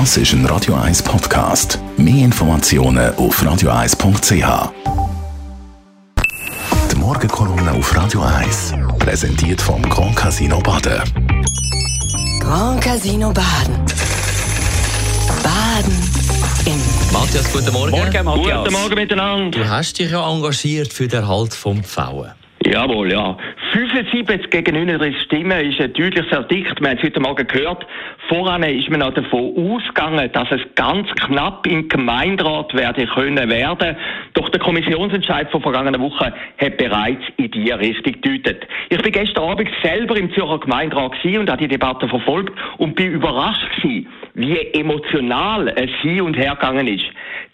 Das ist ein Radio 1 Podcast. Mehr Informationen auf radio1.ch. Die Morgenkolumne auf Radio 1 präsentiert vom Grand Casino Baden. Grand Casino Baden. Baden im Matthias, guten Morgen. Morgen, Matthias. Guten Morgen miteinander. Du hast dich ja engagiert für den Erhalt vom Pfauen. Jawohl, ja. 75 gegen 39 Stimmen ist ein deutliches Verdikt. Wir haben es heute Morgen gehört. Voran ist man noch davon ausgegangen, dass es ganz knapp im Gemeinderat werde können werden. Doch der Kommissionsentscheid von vergangenen Woche hat bereits in die Richtung gedeutet. Ich bin gestern Abend selber im Zürcher Gemeinderat und habe die Debatte verfolgt und bin überrascht gewesen, wie emotional es hin und her gegangen ist.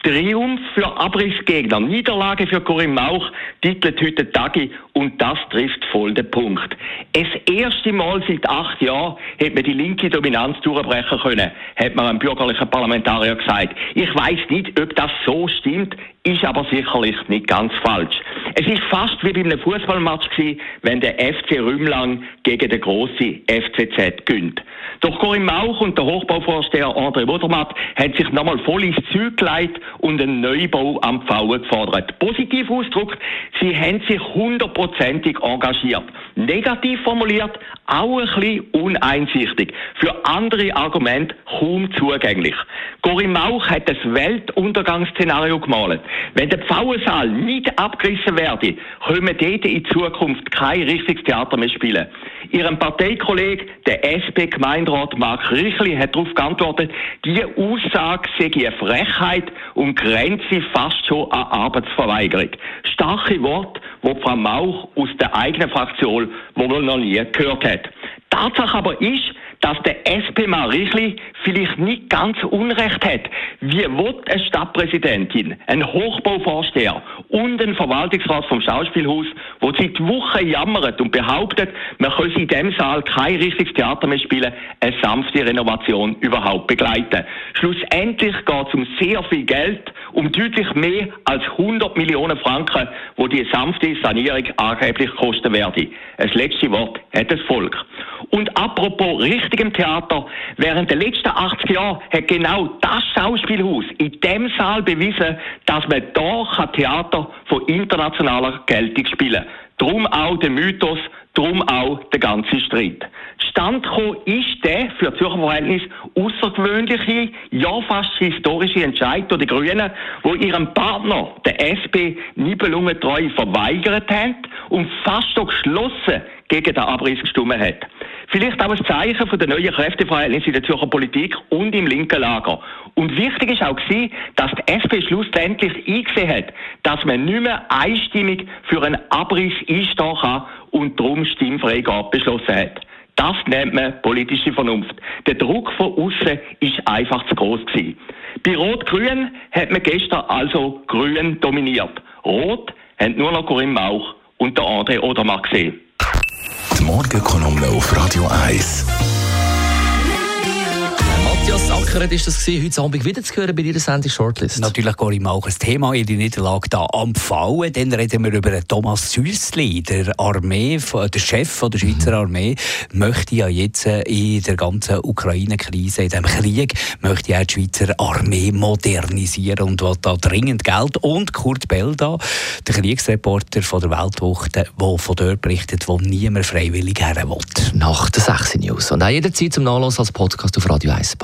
Triumph für Abrissgegner, Niederlage für Corinne Mauch, titelt heute Tagi und das trifft voll den Punkt. Das erste Mal seit acht Jahren hat man die linke Dominanz durchbrechen können, hat man einem bürgerlichen Parlamentarier gesagt. Ich weiß nicht, ob das so stimmt, ist aber sicherlich nicht ganz falsch. Es ist fast wie bei einem Fußballmatch gewesen, wenn der FC Rümlang gegen den grossen FCZ gönnt. Doch Corinne Mauch und der Hochbauvorsteher André Wodermatt haben sich nochmal voll ins Zeug gelegt und einen Neubau am Pfauen gefordert. Positiv ausgedrückt, sie haben sich hundertprozentig engagiert. Negativ formuliert, auch ein bisschen uneinsichtig. Für andere Argumente kaum zugänglich. Corinne Mauch hat das Weltuntergangsszenario gemalt. Wenn der Pfauensaal nicht abgerissen werde, können dort in Zukunft kein richtiges Theater mehr spielen. Ihrem Parteikollege, der SP-Gemeinderat Mark Richli, hat darauf geantwortet, diese Aussage sei eine Frechheit und grenze fast schon an Arbeitsverweigerung. Starke Worte, die Frau Mauch aus der eigenen Fraktion noch nie gehört hat. Tatsache aber ist, dass der SP-Mann Richli vielleicht nicht ganz Unrecht hat. Wie wird eine Stadtpräsidentin, ein Hochbauvorsteher und ein Verwaltungsrat vom Schauspielhaus, wo seit Wochen jammert und behauptet, man könne in dem Saal kein richtiges Theater mehr spielen, eine sanfte Renovation überhaupt begleiten. Schlussendlich geht es um sehr viel Geld, um deutlich mehr als 100 Millionen Franken, wo die sanfte Sanierung angeblich kosten werde. Das letzte Wort hat das Volk. Und apropos richtigem Theater, während der letzten 80 Jahre hat genau das Schauspielhaus in dem Saal bewiesen, dass man da Theater von internationaler Geltung spielen kann. Drum auch der Mythos, drum auch der ganze Streit. Stand ist der für Zürcher Verhältnis außergewöhnliche, ja fast historische Entscheid der Grünen, wo ihrem Partner, der SP, Nibelungentreu verweigert haben und fast so geschlossen gegen den Abriss gestimmt hat. Vielleicht auch ein Zeichen von der neuen Kräfteverhältnisse in der Zürcher Politik und im linken Lager. Und wichtig ist auch gewesen, dass die SP schlussendlich eingesehen hat, dass man nicht mehr einstimmig für einen Abriss einstehen kann und darum Stimmfreigabe beschlossen hat. Das nennt man politische Vernunft. Der Druck von außen ist einfach zu groß gewesen. Bei Rot-Grün hat man gestern also Grün dominiert. Rot hat nur noch Corinne Mauch und der André Odermatt gesehen. Die Morgenkolumne auf Radio 1. Matthias Sackeret ist das gewesen, heute Abend wieder zu hören bei Ihrer Sendung Shortlist. Natürlich gehe ich mal auch ein Thema in die Niederlage da am Fallen. Dann reden wir über Thomas Süssli, der Armee, der Chef der Schweizer Armee, möchte ja jetzt äh, in der ganzen Ukraine-Krise, in diesem Krieg, möchte ja die Schweizer Armee modernisieren und will da dringend Geld. Und Kurt Belda, der Kriegsreporter von der Weltwoche, der von dort berichtet, wo niemand freiwillig her will. Nach der 6 News. Und auch jederzeit zum Nachlass als Podcast auf